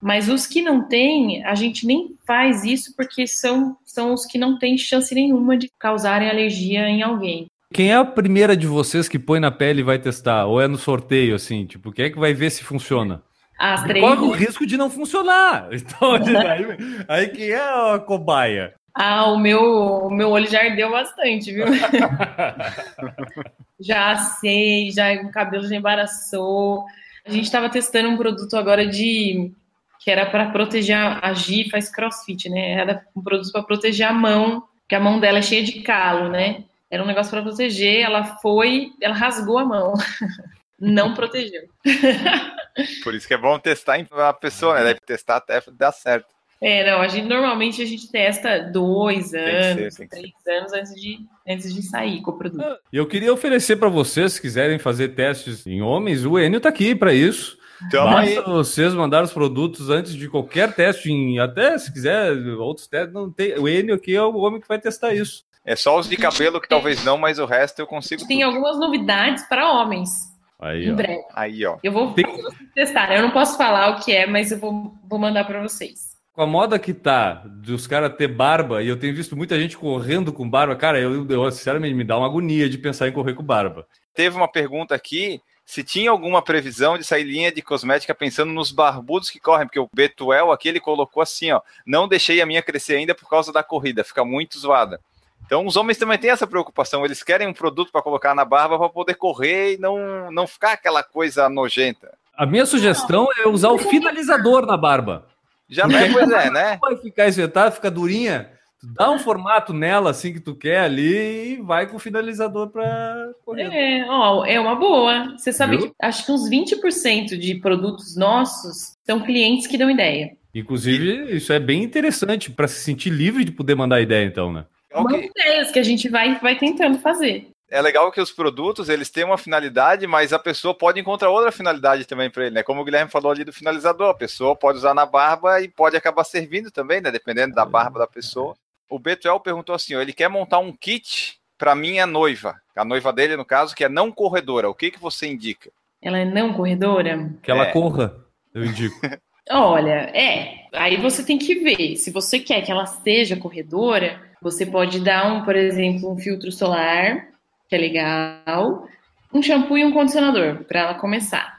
Speaker 5: Mas os que não têm, a gente nem faz isso porque são, são os que não têm chance nenhuma de causarem alergia em alguém.
Speaker 4: Quem é a primeira de vocês que põe na pele e vai testar? Ou é no sorteio, assim? Tipo, quem é que vai ver se funciona?
Speaker 5: As três...
Speaker 4: Corre o risco de não funcionar. (laughs) Então, (laughs) aí, aí quem é a cobaia?
Speaker 5: Ah, o meu, o meu olho já ardeu bastante, viu? (laughs) já sei, já o cabelo já embaraçou. A gente estava testando um produto agora de que era para proteger a Gi faz crossfit, né? Era um produto para proteger a mão, que a mão dela é cheia de calo, né? Era um negócio para proteger, ela foi, ela rasgou a mão. (laughs) Não protegeu. (laughs)
Speaker 3: Por isso que é bom testar em a pessoa, né? Deve testar até dar certo.
Speaker 5: É, não, a gente normalmente a gente testa dois anos,
Speaker 3: ser,
Speaker 5: três anos antes de, antes de sair com o produto.
Speaker 4: E eu queria oferecer para vocês, se quiserem fazer testes em homens, o Enio tá aqui para isso.
Speaker 3: Tamo aí.
Speaker 4: Basta vocês mandar os produtos antes de qualquer teste, em, até se quiser outros testes, não tem. O Enio aqui é o homem que vai testar isso.
Speaker 3: É só os de cabelo que (laughs) talvez não, mas o resto eu consigo.
Speaker 5: Tem
Speaker 3: tudo.
Speaker 5: algumas novidades para homens
Speaker 4: Aí,
Speaker 5: em
Speaker 4: ó.
Speaker 5: breve.
Speaker 3: Aí, ó.
Speaker 5: Eu vou
Speaker 4: Tem-
Speaker 5: testarem. Eu não posso falar o que é, mas eu vou, vou mandar para vocês.
Speaker 4: Com a moda que tá dos caras ter barba, e eu tenho visto muita gente correndo com barba, cara, eu, eu sinceramente me dá uma agonia de pensar em correr com barba.
Speaker 3: Teve uma pergunta aqui se tinha alguma previsão de sair linha de cosmética pensando nos barbudos que correm, porque o Betuel aqui ele colocou assim, ó, não deixei a minha crescer ainda por causa da corrida, fica muito zoada. Então os homens também têm essa preocupação, eles querem um produto para colocar na barba para poder correr e não, não ficar aquela coisa nojenta.
Speaker 4: A minha sugestão é usar o finalizador na barba.
Speaker 3: Já é, pois é, né?
Speaker 4: Vai ficar esvetado, fica durinha. Tu dá um formato nela assim que tu quer ali e vai com o finalizador pra correr.
Speaker 5: É, ó, é uma boa. Você sabe
Speaker 4: Viu?
Speaker 5: que acho que uns 20% de produtos nossos são clientes que dão ideia.
Speaker 4: Inclusive, isso é bem interessante para se sentir livre de poder mandar ideia, então, né?
Speaker 5: São
Speaker 3: que-
Speaker 5: ideias que a gente vai, vai tentando fazer.
Speaker 3: é legal que os produtos eles têm uma finalidade, mas a pessoa pode encontrar outra finalidade também para ele, né? Como o Guilherme falou ali do finalizador, a pessoa pode usar na barba e pode acabar servindo também, né? Dependendo da barba da pessoa. O Betuel perguntou assim: ó, ele quer montar um kit para minha noiva, a noiva dele no caso, que é não corredora. O que que você indica?
Speaker 5: Ela é não corredora?
Speaker 4: Que ela
Speaker 3: É.
Speaker 4: corra, eu indico. (laughs)
Speaker 5: Olha, é. Aí você tem que ver. Se você quer que ela seja corredora, você pode dar um, por exemplo, um filtro solar, que é legal, um shampoo e um condicionador para ela começar.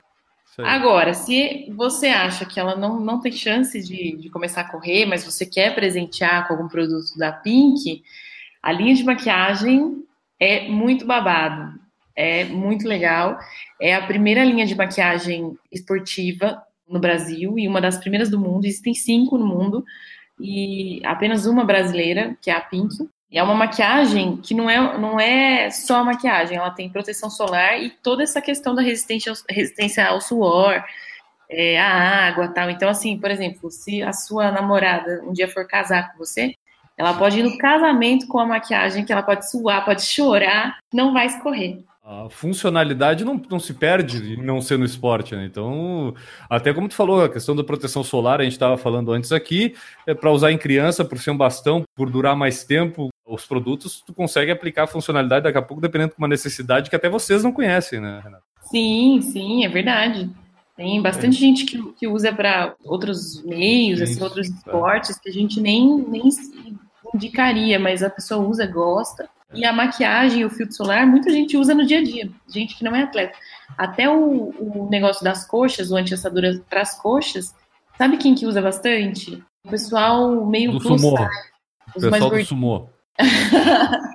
Speaker 5: Agora, se você acha que ela não, não tem chance de, de começar a correr, mas você quer presentear com algum produto da Pink, a linha de maquiagem é muito babado. É muito legal. É a primeira linha de maquiagem esportiva no Brasil e uma das primeiras do mundo. Existem cinco no mundo e apenas uma brasileira, que é a Pink. E é uma maquiagem que não é, não é só a maquiagem, ela tem proteção solar e toda essa questão da resistência, ao- resistência ao suor, é, à água tal. Então, assim, por exemplo, se a sua namorada um dia for casar com você, ela pode ir no casamento com a maquiagem, que ela pode suar, pode chorar, não vai escorrer.
Speaker 4: A funcionalidade não, não se perde não ser no esporte, né? Então, até como tu falou, a questão da proteção solar, a gente estava falando antes aqui, é para usar em criança, por ser um bastão, por durar mais tempo, os produtos, tu consegue aplicar a funcionalidade daqui a pouco, dependendo de uma necessidade que até vocês não conhecem, né, Renato?
Speaker 5: Sim, sim, é verdade. Tem bastante gente que, que usa para outros meios, assim,
Speaker 4: Isso,
Speaker 5: outros
Speaker 4: tá.
Speaker 5: esportes que a gente nem, nem indicaria, mas a pessoa usa, gosta. E a maquiagem, o filtro solar, muita gente usa no dia a dia, gente que não é atleta. Até o, o negócio das coxas, o anti-assadura para as coxas, sabe quem que usa bastante? O pessoal meio
Speaker 4: Do sumô.
Speaker 5: mais
Speaker 4: pessoal do sumô. (laughs)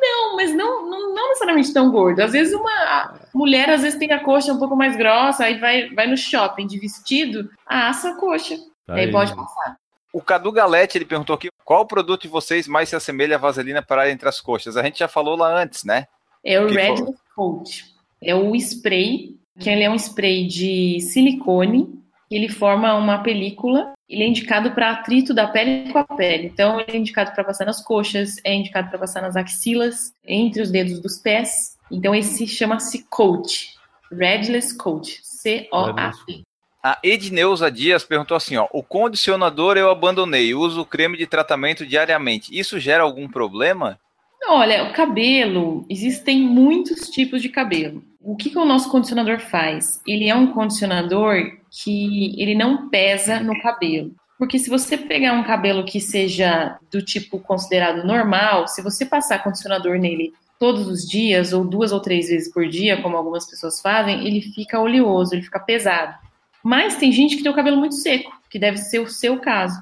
Speaker 5: Não, mas não, não, não necessariamente tão gordo. Às vezes uma mulher às vezes tem a coxa um pouco mais grossa, aí vai, vai no shopping de vestido, assa a coxa.
Speaker 4: Tá
Speaker 5: aí
Speaker 4: aí.
Speaker 5: pode passar.
Speaker 3: O Cadu Galete ele perguntou aqui qual produto de vocês mais se assemelha à vaselina para entre as coxas. A gente já falou lá antes, né?
Speaker 5: É o
Speaker 3: Que
Speaker 5: Red
Speaker 3: for-
Speaker 5: Coat. É o spray, que ele é um spray de silicone, ele forma uma película, ele é indicado para atrito da pele com a pele. Então, ele é indicado para passar nas coxas, é indicado para passar nas axilas, entre os dedos dos pés. Então, esse chama-se Coat. Redless Coat. C-O-A-T.
Speaker 3: A Edneuza Dias perguntou assim: ó, o condicionador eu abandonei, uso o creme de tratamento diariamente. Isso gera algum problema?
Speaker 5: Olha, o cabelo, existem muitos tipos de cabelo. O que, que o nosso condicionador faz? Ele é um condicionador que ele não pesa no cabelo. Porque se você pegar um cabelo que seja do tipo considerado normal, se você passar condicionador nele todos os dias, ou duas ou três vezes por dia, como algumas pessoas fazem, ele fica oleoso, ele fica pesado. Mas tem gente que tem o cabelo muito seco, que deve ser o seu caso.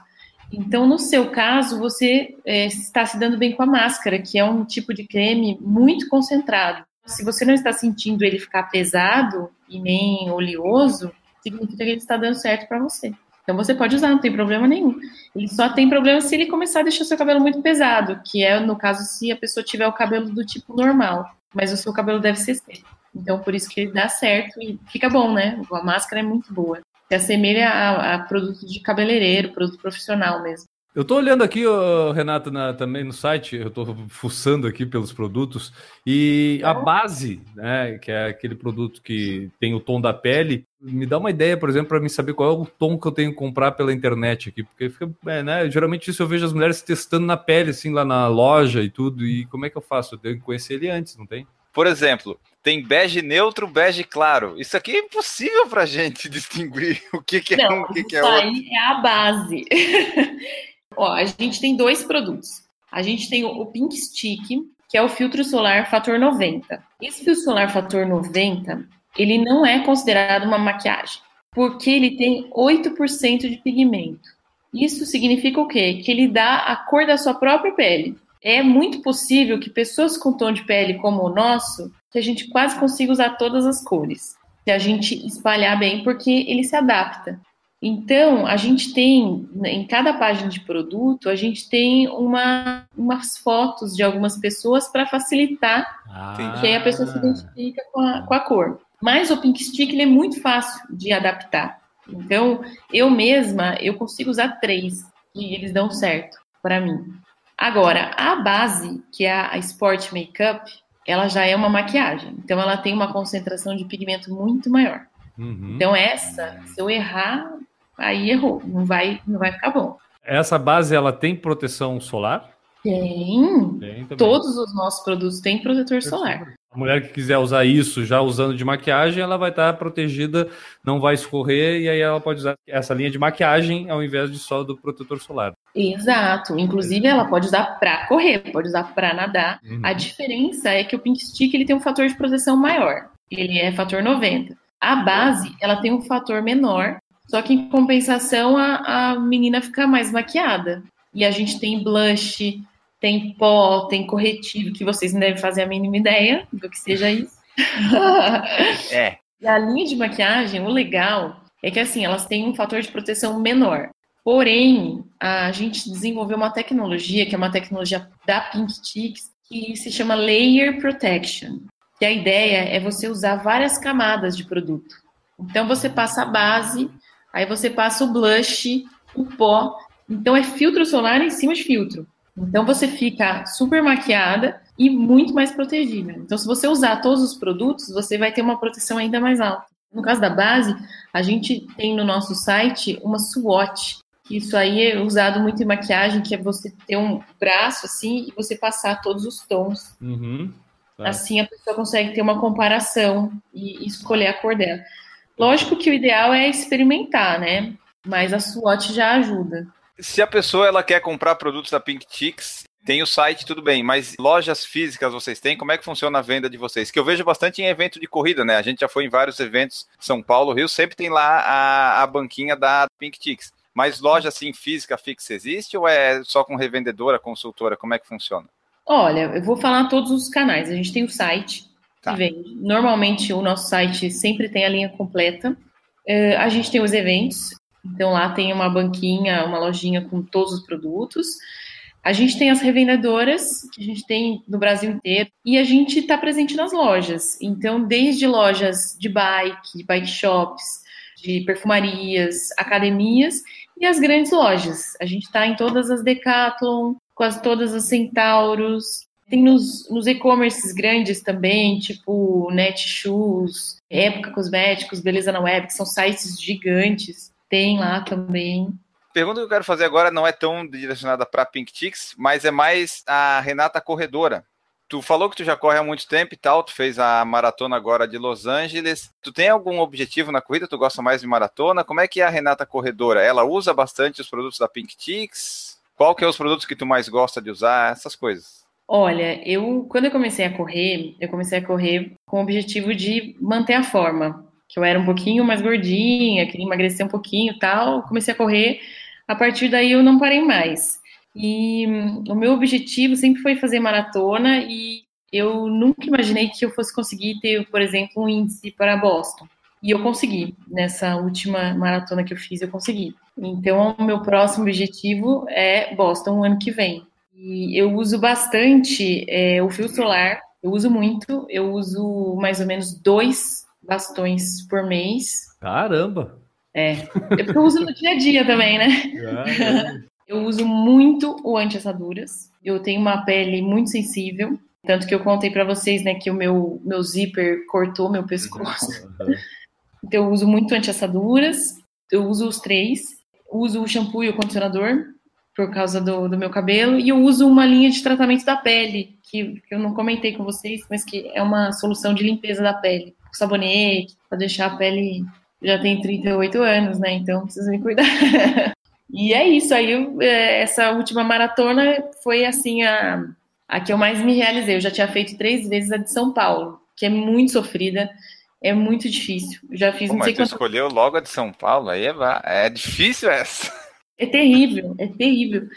Speaker 5: Então, no seu caso, você é, está se dando bem com a máscara, que é um tipo de creme muito concentrado. Se você não está sentindo ele ficar pesado e nem oleoso, significa que ele está dando certo para você. Então você pode usar, não tem problema nenhum. Ele só tem problema se ele começar a deixar seu cabelo muito pesado, que é no caso se a pessoa tiver o cabelo do tipo normal, mas o seu cabelo deve ser seco. Então por isso que ele dá certo e fica bom, né? A máscara é muito boa. Se assemelha a, a produto de cabeleireiro, produto profissional mesmo.
Speaker 4: Eu tô olhando aqui, Renato, na, também no site, eu tô fuçando aqui pelos produtos, e a base, né, que é aquele produto que tem o tom da pele, me dá uma ideia, por exemplo, para mim saber qual é o tom que eu tenho que comprar pela internet aqui, porque fica, é, né, geralmente isso eu vejo as mulheres testando na pele, assim, lá na loja e tudo, e como é que eu faço? Eu tenho que conhecer ele antes, não tem?
Speaker 3: Por exemplo, tem bege neutro, bege claro. Isso aqui é impossível para gente (laughs) distinguir o que, que é
Speaker 5: não,
Speaker 3: um, o que, que é
Speaker 5: isso
Speaker 3: outro.
Speaker 5: aí é a base. (laughs) Ó, a gente tem dois produtos. A gente tem o Pink Stick, que é o filtro solar fator 90. Esse filtro solar fator 90, ele não é considerado uma maquiagem, porque ele tem 8% de pigmento. Isso significa o quê? Que ele dá a cor da sua própria pele. É muito possível que pessoas com tom de pele como o nosso, que a gente quase consiga usar todas as cores. Se a gente espalhar bem, porque ele se adapta. Então, a gente tem, em cada página de produto, a gente tem uma, umas fotos de algumas pessoas para facilitar
Speaker 4: Ah,
Speaker 5: que aí a pessoa se identifica com a, com a cor. Mas o Pink Stick ele é muito fácil de adaptar. Então, eu mesma, eu consigo usar três e eles dão certo para mim. Agora, a base, que é a Sport Makeup, ela já é uma maquiagem. Então, ela tem uma concentração de pigmento muito maior.
Speaker 4: Uhum.
Speaker 5: Então, essa, se eu errar, aí errou. Não vai, não vai ficar bom.
Speaker 4: Essa base, ela tem proteção solar?
Speaker 5: Tem.
Speaker 4: Tem.
Speaker 5: Todos os nossos produtos têm protetor solar.
Speaker 4: A mulher que quiser usar isso já usando de maquiagem, ela vai estar protegida, não vai escorrer, e aí ela pode usar essa linha de maquiagem ao invés de só do protetor solar.
Speaker 5: Exato. Inclusive, ela pode usar para correr, pode usar para nadar.
Speaker 4: Uhum.
Speaker 5: A diferença é que o Pink Stick ele tem um fator de proteção maior. Ele é fator 90. A base, ela tem um fator menor, só que em compensação a, a menina fica mais maquiada. E a gente tem blush, tem pó, tem corretivo, que vocês não devem fazer a mínima ideia do que seja isso. (laughs)
Speaker 3: É.
Speaker 5: E a linha de maquiagem, o legal é que assim, elas têm um fator de proteção menor. Porém, a gente desenvolveu uma tecnologia, que é uma tecnologia da Pink Chicks, que se chama Layer Protection. Que a ideia é você usar várias camadas de produto. Então você passa a base, aí você passa o blush, o pó. Então é filtro solar em cima de filtro. Então você fica super maquiada e muito mais protegida. Então, se você usar todos os produtos, você vai ter uma proteção ainda mais alta. No caso da base, a gente tem no nosso site uma que isso aí é usado muito em maquiagem, que é você ter um braço assim e você passar todos os tons.
Speaker 4: Uhum. Tá.
Speaker 5: Assim a pessoa consegue ter uma comparação e escolher a cor dela. Lógico que o ideal é experimentar, né? Mas a SWOT já ajuda.
Speaker 3: Se a pessoa ela quer comprar produtos da Pink Chicks, tem o site, tudo bem, mas lojas físicas vocês têm? Como é que funciona a venda de vocês? Que eu vejo bastante em evento de corrida, né? A gente já foi em vários eventos, São Paulo, Rio, sempre tem lá a, a banquinha da Pink Chicks. Mas loja assim física fixa existe ou é só com revendedora, consultora? Como é que funciona?
Speaker 5: Olha, eu vou falar todos os canais. A gente tem o site
Speaker 3: Tá.
Speaker 5: que vende. Normalmente o nosso site sempre tem a linha completa. Eh, a gente tem os eventos, então lá tem uma banquinha, uma lojinha com todos os produtos. A gente tem as revendedoras, que a gente tem no Brasil inteiro, e a gente está presente nas lojas. Então, desde lojas de bike, bike shops, de perfumarias, academias e as grandes lojas. A gente está em todas as Decathlon, quase todas as Centauros. Tem nos, nos e-commerces grandes também, tipo Netshoes, Época Cosméticos, Beleza na Web, que são sites gigantes. Tem lá também.
Speaker 3: Pergunta que eu quero fazer agora não é tão direcionada para Pink Chicks, mas é mais a Renata Corredora. Tu falou que tu já corre há muito tempo e tal, tu fez a maratona agora de Los Angeles. Tu tem algum objetivo na corrida? Tu gosta mais de maratona? Como é que é a Renata Corredora? Ela usa bastante os produtos da Pink Chicks? Qual que é os produtos que tu mais gosta de usar? Essas coisas.
Speaker 5: Olha, eu quando eu comecei a correr, eu comecei a correr com o objetivo de manter a forma, que eu era um pouquinho mais gordinha, queria emagrecer um pouquinho, tal. Comecei a correr, a partir daí eu não parei mais. E hum, o meu objetivo sempre foi fazer maratona e eu nunca imaginei que eu fosse conseguir ter, por exemplo, um índice para Boston. E eu consegui. Nessa última maratona que eu fiz, eu consegui. Então, o meu próximo objetivo é Boston o ano que vem. E eu uso bastante é, o fio solar, eu uso muito, eu uso mais ou menos dois bastões por mês.
Speaker 4: Caramba!
Speaker 5: É, é eu uso no dia a dia também, né? Caramba. (laughs) Eu uso muito o anti-assaduras. Eu tenho uma pele muito sensível, tanto que eu contei para vocês, né, que o meu meu zíper cortou meu pescoço. (laughs) Então eu uso muito anti-assaduras. Eu uso os três. Uso o shampoo e o condicionador por causa do, do meu cabelo e eu uso uma linha de tratamento da pele que, que eu não comentei com vocês, mas que é uma solução de limpeza da pele, sabonete para deixar a pele já tem 38 anos, né? Então preciso me cuidar. (laughs) E é isso, aí é, essa última maratona foi assim a, a que eu mais me realizei. Eu já tinha feito três vezes a de São Paulo, que é muito sofrida, é muito difícil. Eu já fiz
Speaker 3: Pô, mas tu escolheu logo a de São Paulo, aí é, é difícil essa.
Speaker 5: É terrível, é terrível.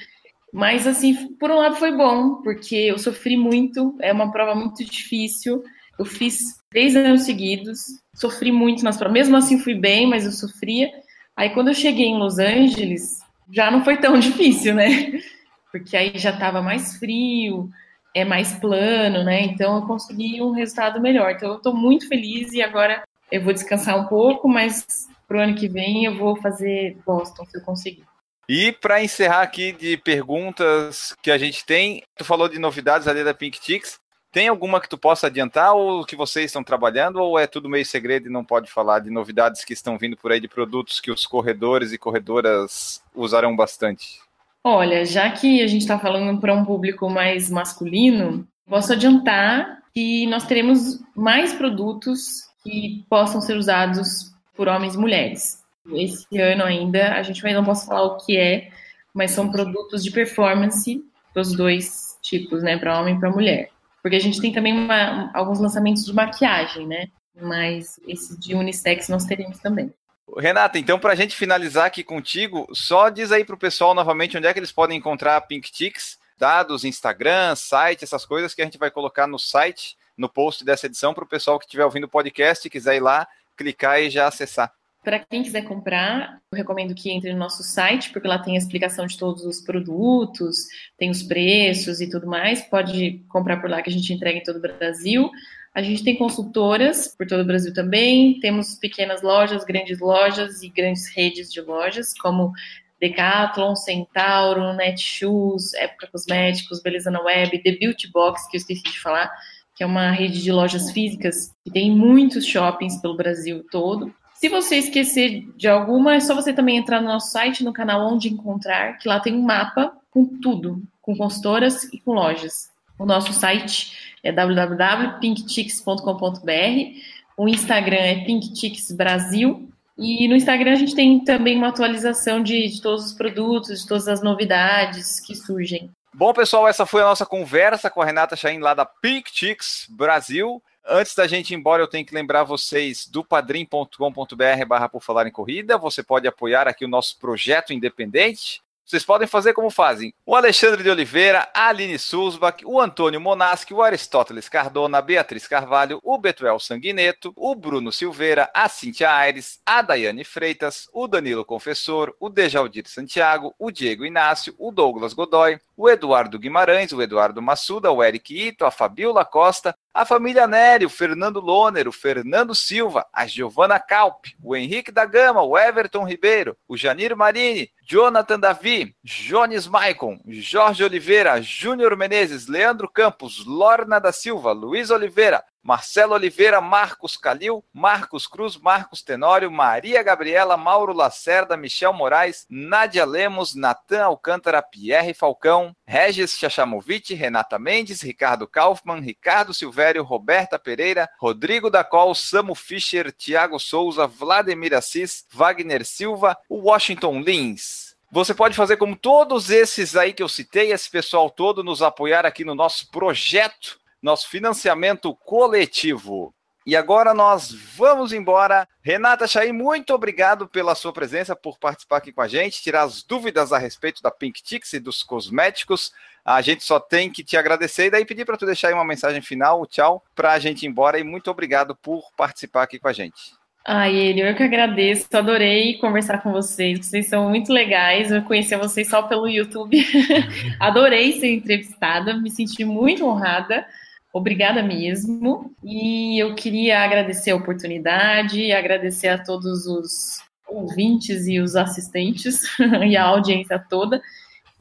Speaker 5: Mas assim, por um lado foi bom, porque eu sofri muito, é uma prova muito difícil. Eu fiz três anos seguidos, sofri muito nas provas. Mesmo assim fui bem, mas eu sofria. Aí quando eu cheguei em Los Angeles, já não foi tão (laughs) difícil, né? Porque aí já estava mais frio, é mais plano, né? Então eu consegui um resultado melhor. Então eu estou muito feliz e agora eu vou descansar um pouco, mas pro ano que vem eu vou fazer Boston se eu conseguir.
Speaker 3: E para encerrar aqui de perguntas que a gente tem, tu falou de novidades ali da Pink Chicks. Tem alguma que tu possa adiantar ou que vocês estão trabalhando ou é tudo meio segredo e não pode falar de novidades que estão vindo por aí de produtos que os corredores e corredoras usarão bastante?
Speaker 5: Olha, já que a gente está falando para um público mais masculino, posso adiantar que nós teremos mais produtos que possam ser usados por homens e mulheres. Esse ano ainda, a gente ainda não posso falar o que é, mas são produtos de performance dos dois tipos, né, para homem e para mulher. Porque a gente tem também uma, alguns lançamentos de maquiagem, né? Mas esse de unissex nós teremos também.
Speaker 3: Renata, então para a gente finalizar aqui contigo, só diz aí para o pessoal novamente onde é que eles podem encontrar a Pink Chicks, dados, Instagram, site, essas coisas que a gente vai colocar no site, no post dessa edição, para o pessoal que estiver ouvindo o podcast e quiser ir lá, clicar e já acessar.
Speaker 5: Para quem quiser comprar, eu recomendo que entre no nosso site, porque lá tem a explicação de todos os produtos, tem os preços e tudo mais. Pode comprar por lá que a gente entrega em todo o Brasil. A gente tem consultoras por todo o Brasil também. Temos pequenas lojas, grandes lojas e grandes redes de lojas, como Decathlon, Centauro, Netshoes, Época Cosméticos, Beleza na Web, The Beauty Box, que eu esqueci de falar, que é uma rede de lojas físicas que tem muitos shoppings pelo Brasil todo. Se você esquecer de alguma, é só você também entrar no nosso site, no canal Onde Encontrar, que lá tem um mapa com tudo, com consultoras e com lojas. O nosso site é www.pinkchicks.com.br. O Instagram é Pinkchicks Brasil. E no Instagram a gente tem também uma atualização de, de todos os produtos, de todas as novidades que surgem.
Speaker 3: Bom, pessoal, essa foi a nossa conversa com a Renata Chain lá da Pink Chicks Brasil. Antes da gente ir embora, eu tenho que lembrar vocês do padrim.com.br barra por falar em corrida. Você pode apoiar aqui o nosso projeto independente. Vocês podem fazer como fazem o Alexandre de Oliveira, a Aline Sulzbach, o Antônio Monaschi, o Aristóteles Cardona, a Beatriz Carvalho, o Betuel Sanguineto, o Bruno Silveira, a Cintia Aires, a Daiane Freitas, o Danilo Confessor, o Dejaldir Santiago, o Diego Inácio, o Douglas Godoy, o Eduardo Guimarães, o Eduardo Massuda, o Eric Ito, a Fabiola Costa, a família Nery, o Fernando Loner, o Fernando Silva, a Giovana Calp, o Henrique da Gama, o Everton Ribeiro, o Janir Marini, Jonathan Davi, Jones Maicon, Jorge Oliveira, Júnior Menezes, Leandro Campos, Lorna da Silva, Luiz Oliveira, Marcelo Oliveira, Marcos Calil, Marcos Cruz, Marcos Tenório, Maria Gabriela, Mauro Lacerda, Michel Moraes, Nádia Lemos, Natan Alcântara, Pierre Falcão, Regis Chachamovic, Renata Mendes, Ricardo Kaufmann, Ricardo Silvério, Roberta Pereira, Rodrigo da Col, Samu Fischer, Tiago Souza, Vladimir Assis, Wagner Silva, Washington Lins. Você pode fazer como todos esses aí que eu citei, esse pessoal todo, nos apoiar aqui no nosso projeto nosso financiamento coletivo. E agora nós vamos embora. Renata Chay, muito obrigado pela sua presença, por participar aqui com a gente, tirar as dúvidas a respeito da Pink Tix e dos cosméticos. A gente só tem que te agradecer e daí pedir para tu deixar aí uma mensagem final, tchau, para a gente ir embora e muito obrigado por participar aqui com a gente.
Speaker 5: Ai, ele, eu que agradeço, adorei conversar com vocês. Vocês são muito legais. Eu conheci vocês só pelo YouTube. (laughs) adorei ser entrevistada, me senti muito honrada. Obrigada mesmo. E eu queria agradecer a oportunidade, agradecer a todos os ouvintes e os assistentes (laughs) e a audiência toda.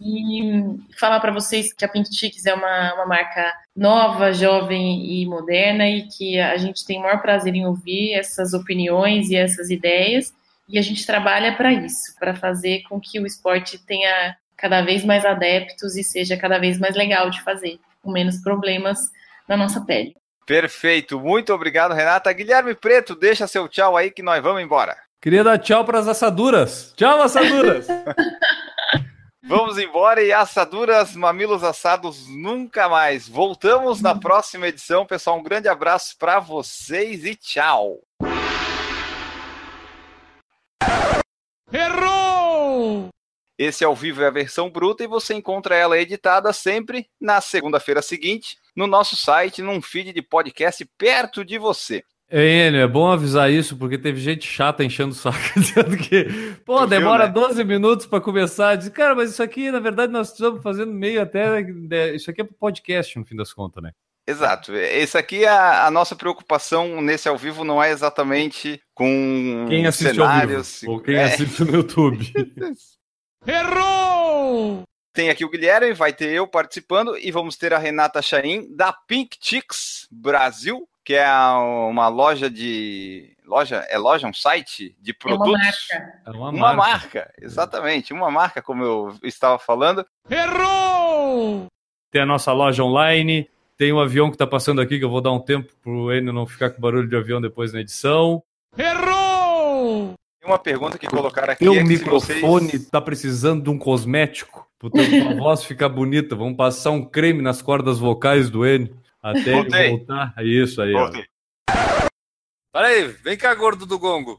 Speaker 5: E falar para vocês que a Pink Chicks é uma, uma marca nova, jovem e moderna e que a gente tem o maior prazer em ouvir essas opiniões e essas ideias. E a gente trabalha para isso, para fazer com que o esporte tenha cada vez mais adeptos e seja cada vez mais legal de fazer, com menos problemas na nossa pele.
Speaker 3: Perfeito, muito obrigado, Renata. Guilherme Preto, deixa seu tchau aí que nós vamos embora.
Speaker 4: Queria dar tchau para as assaduras. Tchau, assaduras! (laughs)
Speaker 3: Vamos embora e assaduras, mamilos assados nunca mais. Voltamos na próxima edição, pessoal. Um grande abraço para vocês e tchau.
Speaker 2: Errou!
Speaker 3: Esse ao vivo é a versão bruta e você encontra ela editada sempre na segunda-feira seguinte no nosso site, num feed de podcast perto de você.
Speaker 4: É, Enio, é bom avisar isso, porque teve gente chata enchendo o saco, (laughs) dizendo que, pô, tu demora viu, né? 12 minutos para começar. Diz, cara, mas isso aqui, na verdade, nós estamos fazendo meio até. Né, isso aqui é podcast, no fim das contas, né?
Speaker 3: Exato. Esse aqui, a, a, nossa preocupação nesse ao vivo não é exatamente com
Speaker 4: quem assiste cenários. Ao vivo, ou quem é. assiste no YouTube. (laughs)
Speaker 2: Errou!
Speaker 3: Tem aqui o Guilherme, vai ter eu participando e vamos ter a Renata Chain da Pink Chicks Brasil, que é uma loja de loja é loja um site de produtos. É uma
Speaker 5: marca.
Speaker 3: É uma, uma marca. marca. exatamente, uma marca como eu estava falando.
Speaker 2: Errou!
Speaker 4: Tem a nossa loja online, tem um avião que está passando aqui que eu vou dar um tempo pro Enio não ficar com barulho de avião depois na edição.
Speaker 2: Errou!
Speaker 3: Tem uma pergunta que colocaram aqui.
Speaker 4: Meu é microfone vocês... tá precisando de um cosmético. Puta, a (laughs) voz ficar bonita. Vamos passar um creme nas cordas vocais do Enio. Até Voltei. ele voltar. É isso aí. Voltei.
Speaker 3: Ó. Aí, vem cá, gordo do gongo.